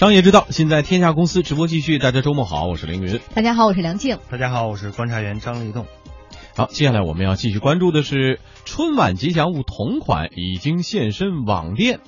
商业之道，现在天下公司直播继续。大家周末好，我是凌云。大家好，我是梁静。大家好，我是观察员张立栋。好，接下来我们要继续关注的是春晚吉祥物同款已经现身网店。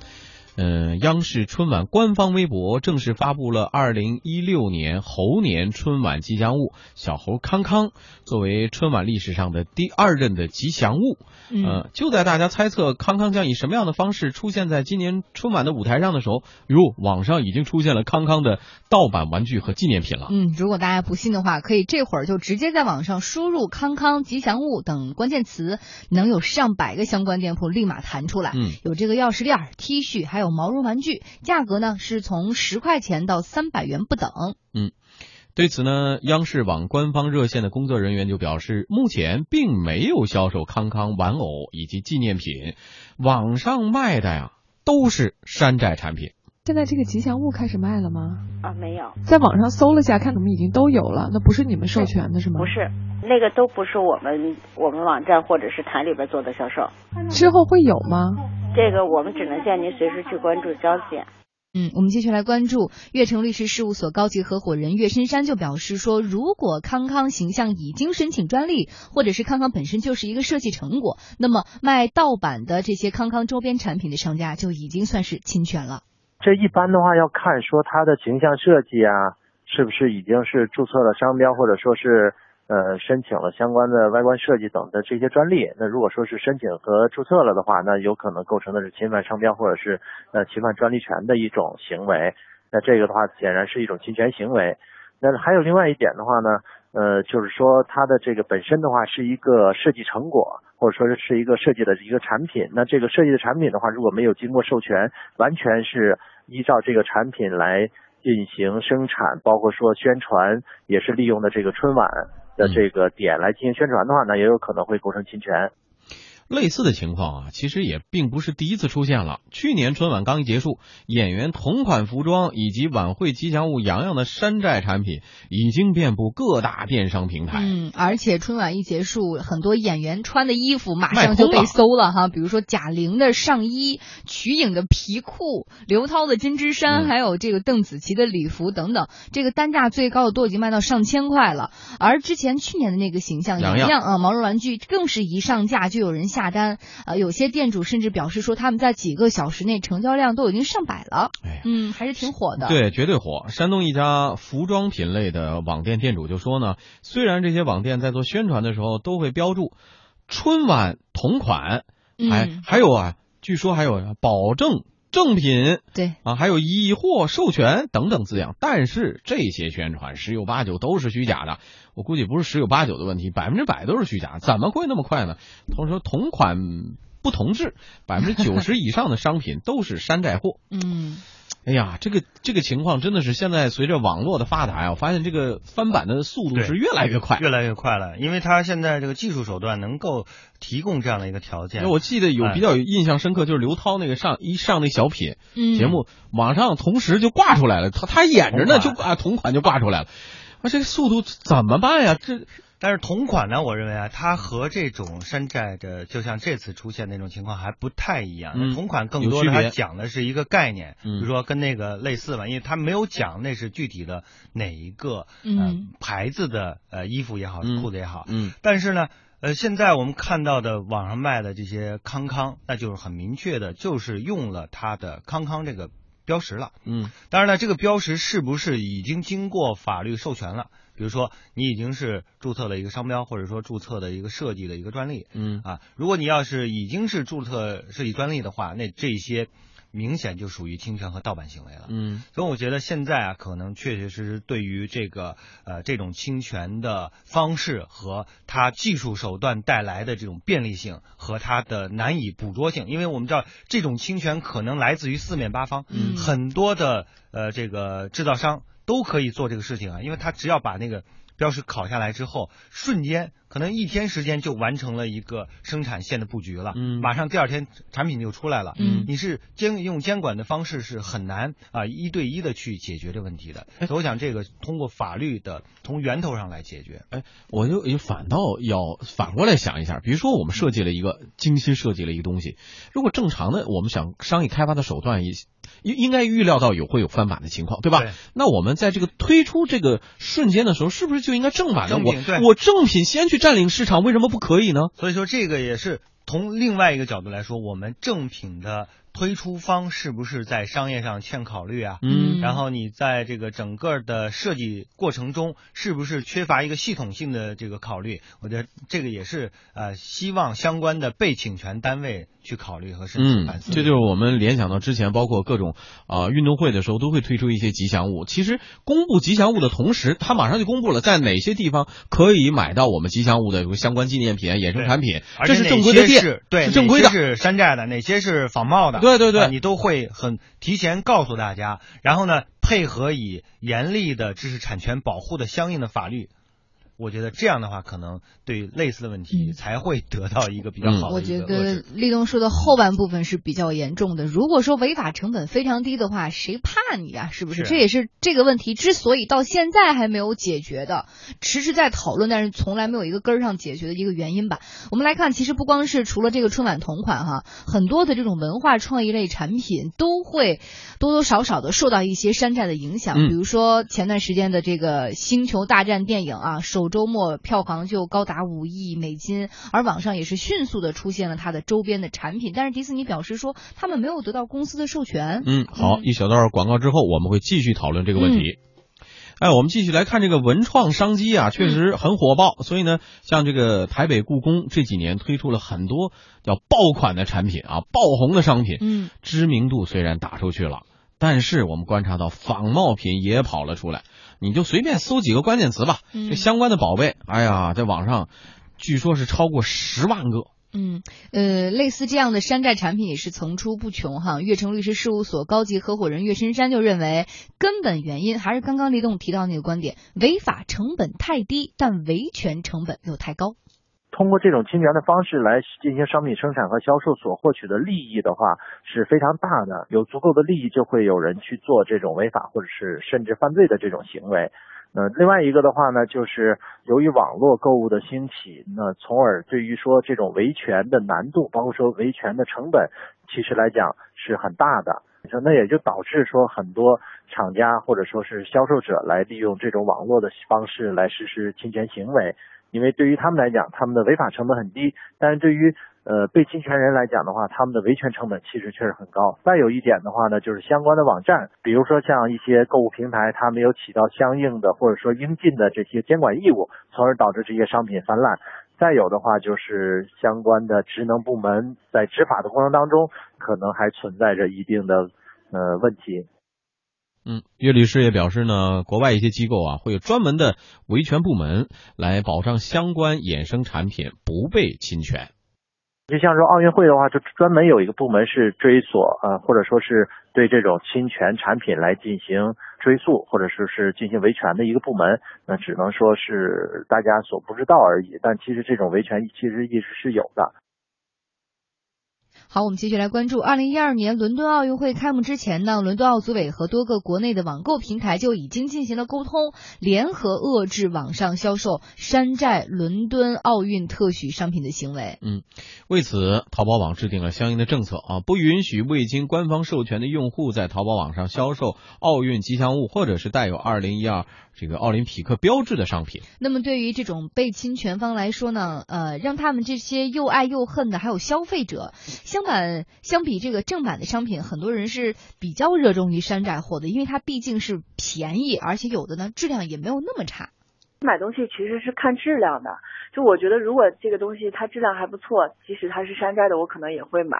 嗯，央视春晚官方微博正式发布了二零一六年猴年春晚吉祥物小猴康康，作为春晚历史上的第二任的吉祥物。呃，就在大家猜测康康将以什么样的方式出现在今年春晚的舞台上的时候，哟，网上已经出现了康康的盗版玩具和纪念品了。嗯，如果大家不信的话，可以这会儿就直接在网上输入“康康吉祥物”等关键词，能有上百个相关店铺立马弹出来。嗯，有这个钥匙链、T 恤，还有毛绒玩具，价格呢是从十块钱到三百元不等。嗯。对此呢，央视网官方热线的工作人员就表示，目前并没有销售康康玩偶以及纪念品，网上卖的呀都是山寨产品。现在这个吉祥物开始卖了吗？啊，没有，在网上搜了下，看怎么已经都有了，那不是你们授权的是吗？不是，那个都不是我们我们网站或者是台里边做的销售。之后会有吗？这个我们只能叫您随时去关注消息。嗯，我们继续来关注悦城律师事务所高级合伙人岳深山就表示说，如果康康形象已经申请专利，或者是康康本身就是一个设计成果，那么卖盗版的这些康康周边产品的商家就已经算是侵权了。这一般的话要看说他的形象设计啊，是不是已经是注册了商标，或者说是。呃，申请了相关的外观设计等的这些专利，那如果说是申请和注册了的话，那有可能构成的是侵犯商标或者是呃侵犯专利权的一种行为。那这个的话显然是一种侵权行为。那还有另外一点的话呢，呃，就是说它的这个本身的话是一个设计成果，或者说是一个设计的一个产品。那这个设计的产品的话，如果没有经过授权，完全是依照这个产品来进行生产，包括说宣传，也是利用的这个春晚。的这个点来进行宣传的话呢，也有可能会构成侵权。类似的情况啊，其实也并不是第一次出现了。去年春晚刚一结束，演员同款服装以及晚会吉祥物洋洋的山寨产品已经遍布各大电商平台。嗯，而且春晚一结束，很多演员穿的衣服马上就被搜了哈，比如说贾玲的上衣、瞿颖的皮裤、刘涛的针织衫，还有这个邓紫棋的礼服等等，这个单价最高的都已经卖到上千块了。而之前去年的那个形象洋洋啊，毛绒玩具更是一上架就有人下。下单，呃，有些店主甚至表示说，他们在几个小时内成交量都已经上百了。哎，嗯，还是挺火的。对，绝对火。山东一家服装品类的网店店主就说呢，虽然这些网店在做宣传的时候都会标注春晚同款，还还有啊，据说还有保证。正品对啊，还有以货授权等等字样，但是这些宣传十有八九都是虚假的。我估计不是十有八九的问题，百分之百都是虚假。怎么会那么快呢？同时同款不同质，百分之九十 以上的商品都是山寨货。嗯。哎呀，这个这个情况真的是现在随着网络的发达呀，我发现这个翻版的速度是越来越快，越来越快了。因为它现在这个技术手段能够提供这样的一个条件。我记得有比较有印象深刻，就是刘涛那个上一上那小品节目，网上同时就挂出来了，他他演着呢就啊同款就挂出来了，啊这个速度怎么办呀？这。但是同款呢，我认为啊，它和这种山寨的，就像这次出现那种情况还不太一样。同款更多的它讲的是一个概念，比如说跟那个类似吧，因为它没有讲那是具体的哪一个嗯牌子的呃衣服也好，裤子也好。嗯。但是呢，呃，现在我们看到的网上卖的这些康康，那就是很明确的，就是用了它的康康这个标识了。嗯。当然了，这个标识是不是已经经过法律授权了？比如说，你已经是注册了一个商标，或者说注册的一个设计的一个专利，嗯啊，如果你要是已经是注册设计专利的话，那这些明显就属于侵权和盗版行为了，嗯，所以我觉得现在啊，可能确确实实对于这个呃这种侵权的方式和它技术手段带来的这种便利性和它的难以捕捉性，因为我们知道这种侵权可能来自于四面八方，嗯，很多的呃这个制造商。都可以做这个事情啊，因为他只要把那个标识考下来之后，瞬间可能一天时间就完成了一个生产线的布局了，嗯，马上第二天产品就出来了，嗯，你是监用监管的方式是很难啊一对一的去解决这问题的，所以我想这个通过法律的从源头上来解决。哎，我就也反倒要反过来想一下，比如说我们设计了一个精心设计了一个东西，如果正常的我们想商业开发的手段也。应应该预料到有会有翻版的情况，对吧？那我们在这个推出这个瞬间的时候，是不是就应该正版的？我我正品先去占领市场，为什么不可以呢？所以说，这个也是从另外一个角度来说，我们正品的。推出方是不是在商业上欠考虑啊？嗯，然后你在这个整个的设计过程中，是不是缺乏一个系统性的这个考虑？我觉得这个也是呃，希望相关的被侵权单位去考虑和申请反思。这就是我们联想到之前包括各种啊运动会的时候，都会推出一些吉祥物。其实公布吉祥物的同时，他马上就公布了在哪些地方可以买到我们吉祥物的相关纪念品、衍生产品。这是正规的店，对，正规的。是山寨的，哪些是仿冒的？对对对，你都会很提前告诉大家，然后呢，配合以严厉的知识产权保护的相应的法律。我觉得这样的话，可能对类似的问题才会得到一个比较好的。我觉得立冬说的后半部分是比较严重的。如果说违法成本非常低的话，谁怕你啊？是不是？这也是这个问题之所以到现在还没有解决的，迟迟在讨论，但是从来没有一个根儿上解决的一个原因吧。我们来看，其实不光是除了这个春晚同款哈，很多的这种文化创意类产品都会多多少少的受到一些山寨的影响。比如说前段时间的这个《星球大战》电影啊，首。周末票房就高达五亿美金，而网上也是迅速的出现了它的周边的产品。但是迪士尼表示说，他们没有得到公司的授权。嗯，好，一小段广告之后，我们会继续讨论这个问题。哎，我们继续来看这个文创商机啊，确实很火爆。所以呢，像这个台北故宫这几年推出了很多叫爆款的产品啊，爆红的商品。嗯，知名度虽然打出去了，但是我们观察到仿冒品也跑了出来。你就随便搜几个关键词吧，这相关的宝贝，哎呀，在网上据说是超过十万个。嗯，呃，类似这样的山寨产品也是层出不穷哈。悦城律师事务所高级合伙人岳深山就认为，根本原因还是刚刚李栋提到那个观点：违法成本太低，但维权成本又太高。通过这种侵权的方式来进行商品生产和销售所获取的利益的话是非常大的，有足够的利益就会有人去做这种违法或者是甚至犯罪的这种行为。那，另外一个的话呢，就是由于网络购物的兴起，那从而对于说这种维权的难度，包括说维权的成本，其实来讲是很大的。那也就导致说很多厂家或者说是销售者来利用这种网络的方式来实施侵权行为。因为对于他们来讲，他们的违法成本很低，但是对于呃被侵权人来讲的话，他们的维权成本其实确实很高。再有一点的话呢，就是相关的网站，比如说像一些购物平台，它没有起到相应的或者说应尽的这些监管义务，从而导致这些商品泛滥。再有的话，就是相关的职能部门在执法的过程当中，可能还存在着一定的呃问题。嗯，岳律师也表示呢，国外一些机构啊会有专门的维权部门来保障相关衍生产品不被侵权。就像说奥运会的话，就专门有一个部门是追索啊，或者说是对这种侵权产品来进行追溯，或者说是进行维权的一个部门。那只能说是大家所不知道而已，但其实这种维权其实一直是有的。好，我们继续来关注。二零一二年伦敦奥运会开幕之前呢，伦敦奥组委和多个国内的网购平台就已经进行了沟通，联合遏制网上销售山寨伦敦奥运特许商品的行为。嗯，为此，淘宝网制定了相应的政策啊，不允许未经官方授权的用户在淘宝网上销售奥运吉祥物或者是带有二零一二这个奥林匹克标志的商品。那么，对于这种被侵权方来说呢，呃，让他们这些又爱又恨的还有消费者相。版相比这个正版的商品，很多人是比较热衷于山寨货的，因为它毕竟是便宜，而且有的呢质量也没有那么差。买东西其实是看质量的，就我觉得如果这个东西它质量还不错，即使它是山寨的，我可能也会买。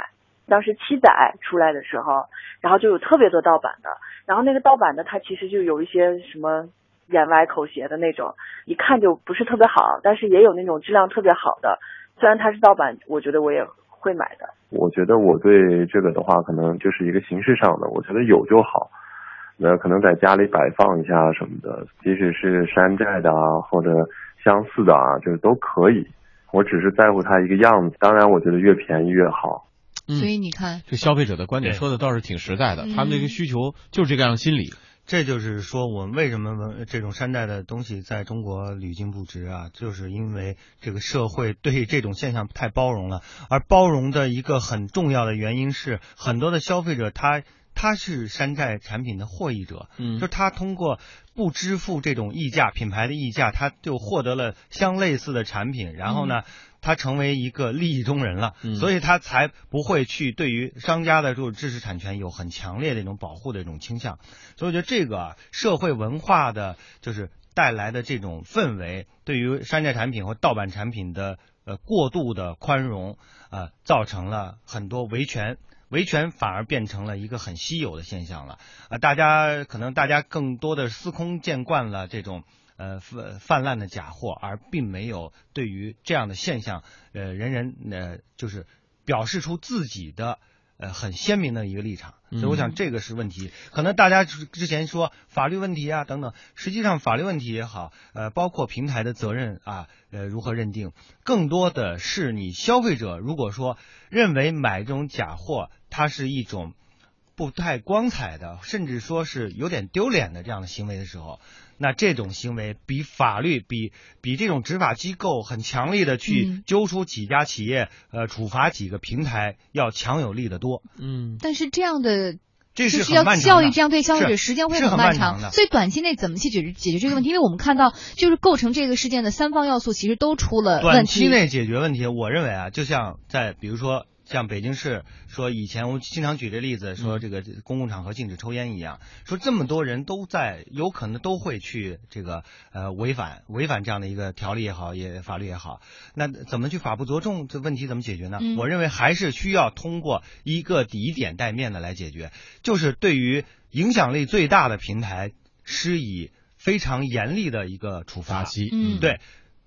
当时七仔出来的时候，然后就有特别多盗版的，然后那个盗版的它其实就有一些什么眼歪口斜的那种，一看就不是特别好，但是也有那种质量特别好的，虽然它是盗版，我觉得我也会买的。我觉得我对这个的话，可能就是一个形式上的，我觉得有就好。那可能在家里摆放一下什么的，即使是山寨的啊，或者相似的啊，就是都可以。我只是在乎它一个样子，当然我觉得越便宜越好。所以你看，这消费者的观点说的倒是挺实在的，他们这个需求就是这个样心理。这就是说，我们为什么这种山寨的东西在中国屡禁不止啊？就是因为这个社会对这种现象太包容了，而包容的一个很重要的原因是，很多的消费者他他是山寨产品的获益者，嗯，就他通过不支付这种溢价品牌的溢价，他就获得了相类似的产品，然后呢？他成为一个利益中人了，所以他才不会去对于商家的这种知识产权有很强烈的一种保护的一种倾向。所以我觉得这个社会文化的就是带来的这种氛围，对于山寨产品或盗版产品的呃过度的宽容啊，造成了很多维权，维权反而变成了一个很稀有的现象了啊！大家可能大家更多的司空见惯了这种。呃，泛泛滥的假货，而并没有对于这样的现象，呃，人人呃，就是表示出自己的呃很鲜明的一个立场。所以，我想这个是问题。可能大家之前说法律问题啊等等，实际上法律问题也好，呃，包括平台的责任啊，呃，如何认定，更多的是你消费者如果说认为买这种假货，它是一种不太光彩的，甚至说是有点丢脸的这样的行为的时候。那这种行为比法律、比比这种执法机构很强力的去揪出几家企业、呃处罚几个平台要强有力的多。嗯，但是这样的这是需要教育，这样对消费者时间会很漫长。所以短期内怎么去解决解决这个问题？因为我们看到，就是构成这个事件的三方要素其实都出了问题。短期内解决问题，我认为啊，就像在比如说。像北京市说以前我经常举这例子，说这个公共场合禁止抽烟一样，说这么多人都在，有可能都会去这个呃违反违反这样的一个条例也好，也法律也好，那怎么去法不责众？这问题怎么解决呢？我认为还是需要通过一个以点带面的来解决，就是对于影响力最大的平台施以非常严厉的一个处罚期，嗯，对，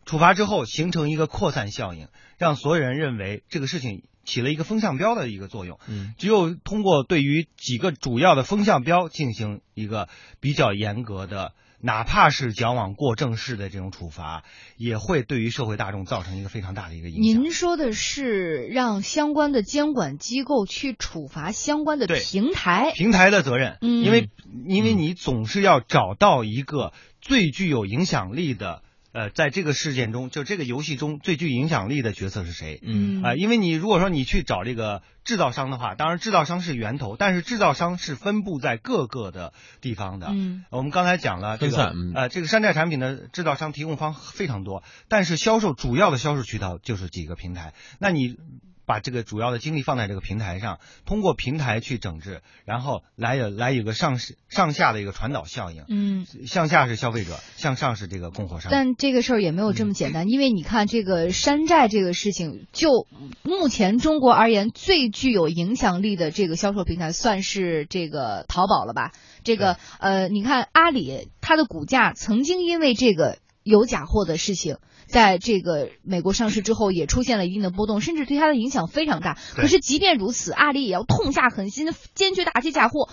处罚之后形成一个扩散效应，让所有人认为这个事情。起了一个风向标的一个作用，嗯，只有通过对于几个主要的风向标进行一个比较严格的，哪怕是矫枉过正式的这种处罚，也会对于社会大众造成一个非常大的一个影响。您说的是让相关的监管机构去处罚相关的平台，平台的责任，嗯因为因为你总是要找到一个最具有影响力的。呃，在这个事件中，就这个游戏中最具影响力的角色是谁？嗯啊，因为你如果说你去找这个制造商的话，当然制造商是源头，但是制造商是分布在各个的地方的。嗯，我们刚才讲了这个呃，这个山寨产品的制造商提供方非常多，但是销售主要的销售渠道就是几个平台。那你。把这个主要的精力放在这个平台上，通过平台去整治，然后来有来有个上上下的一个传导效应。嗯，向下是消费者，向上是这个供货商。但这个事儿也没有这么简单，因为你看这个山寨这个事情，就目前中国而言，最具有影响力的这个销售平台算是这个淘宝了吧？这个呃，你看阿里，它的股价曾经因为这个有假货的事情。在这个美国上市之后，也出现了一定的波动，甚至对它的影响非常大。可是即便如此，阿里也要痛下狠心，坚决打击假货，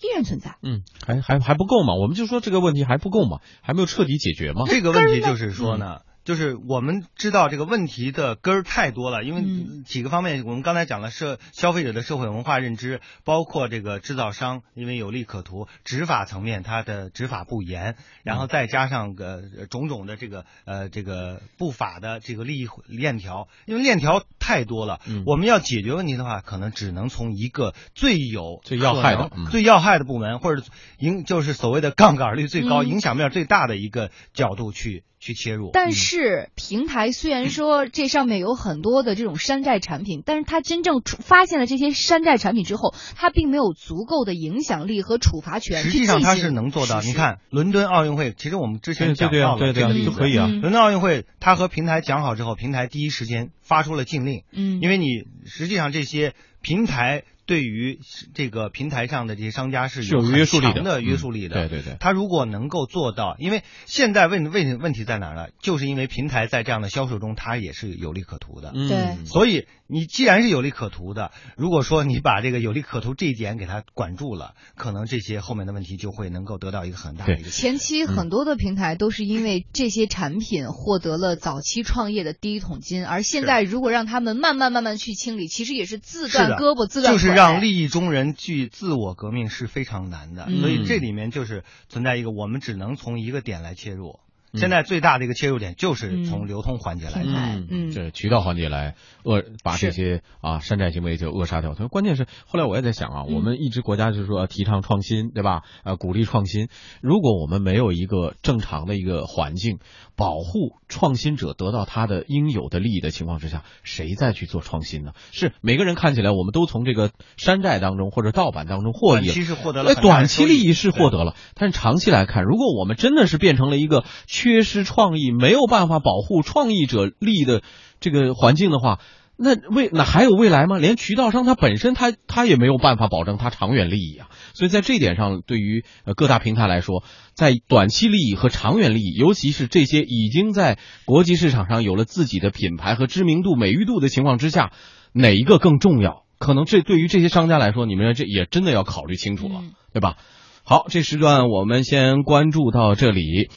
依然存在。嗯，还还还不够嘛？我们就说这个问题还不够嘛？还没有彻底解决吗？这个问题就是说呢。就是我们知道这个问题的根儿太多了，因为几个方面，我们刚才讲了社消费者的社会文化认知，包括这个制造商因为有利可图，执法层面它的执法不严，然后再加上个种种的这个呃这个不法的这个利益链条，因为链条太多了，我们要解决问题的话，可能只能从一个最有最要害的最要害的部门，或者影就是所谓的杠杆率最高、影响面最大的一个角度去。去切入，但是平台虽然说这上面有很多的这种山寨产品，但是它真正发现了这些山寨产品之后，它并没有足够的影响力和处罚权。实际上它是能做到。你看伦敦奥运会，其实我们之前讲到了这个例子，可以啊。伦敦奥运会，它和平台讲好之后，平台第一时间发出了禁令。嗯，因为你实际上这些平台。对于这个平台上的这些商家是有约束力的约束力的。对对对，他如果能够做到，因为现在问问问题在哪儿呢？就是因为平台在这样的销售中，它也是有利可图的。对，所以你既然是有利可图的，如果说你把这个有利可图这一点给它管住了，可能这些后面的问题就会能够得到一个很大的一个。前期很多的平台都是因为这些产品获得了早期创业的第一桶金，而现在如果让他们慢慢慢慢去清理，其实也是自断胳膊自断就是让利益中人去自我革命是非常难的，所以这里面就是存在一个我们只能从一个点来切入。现在最大的一个切入点就是从流通环节来看，嗯，这渠道环节来扼把这些啊山寨行为就扼杀掉。所以关键是后来我也在想啊，我们一直国家就是说提倡创新，对吧？呃，鼓励创新。如果我们没有一个正常的一个环境，保护创新者得到他的应有的利益的情况之下，谁再去做创新呢？是每个人看起来我们都从这个山寨当中或者盗版当中获益，短期是获得了，短期利益是获得了，但是长期来看，如果我们真的是变成了一个。缺失创意，没有办法保护创意者利益的这个环境的话，那未那还有未来吗？连渠道商他本身他他也没有办法保证他长远利益啊。所以在这一点上，对于呃各大平台来说，在短期利益和长远利益，尤其是这些已经在国际市场上有了自己的品牌和知名度、美誉度的情况之下，哪一个更重要？可能这对于这些商家来说，你们这也真的要考虑清楚了，对吧？好，这时段我们先关注到这里。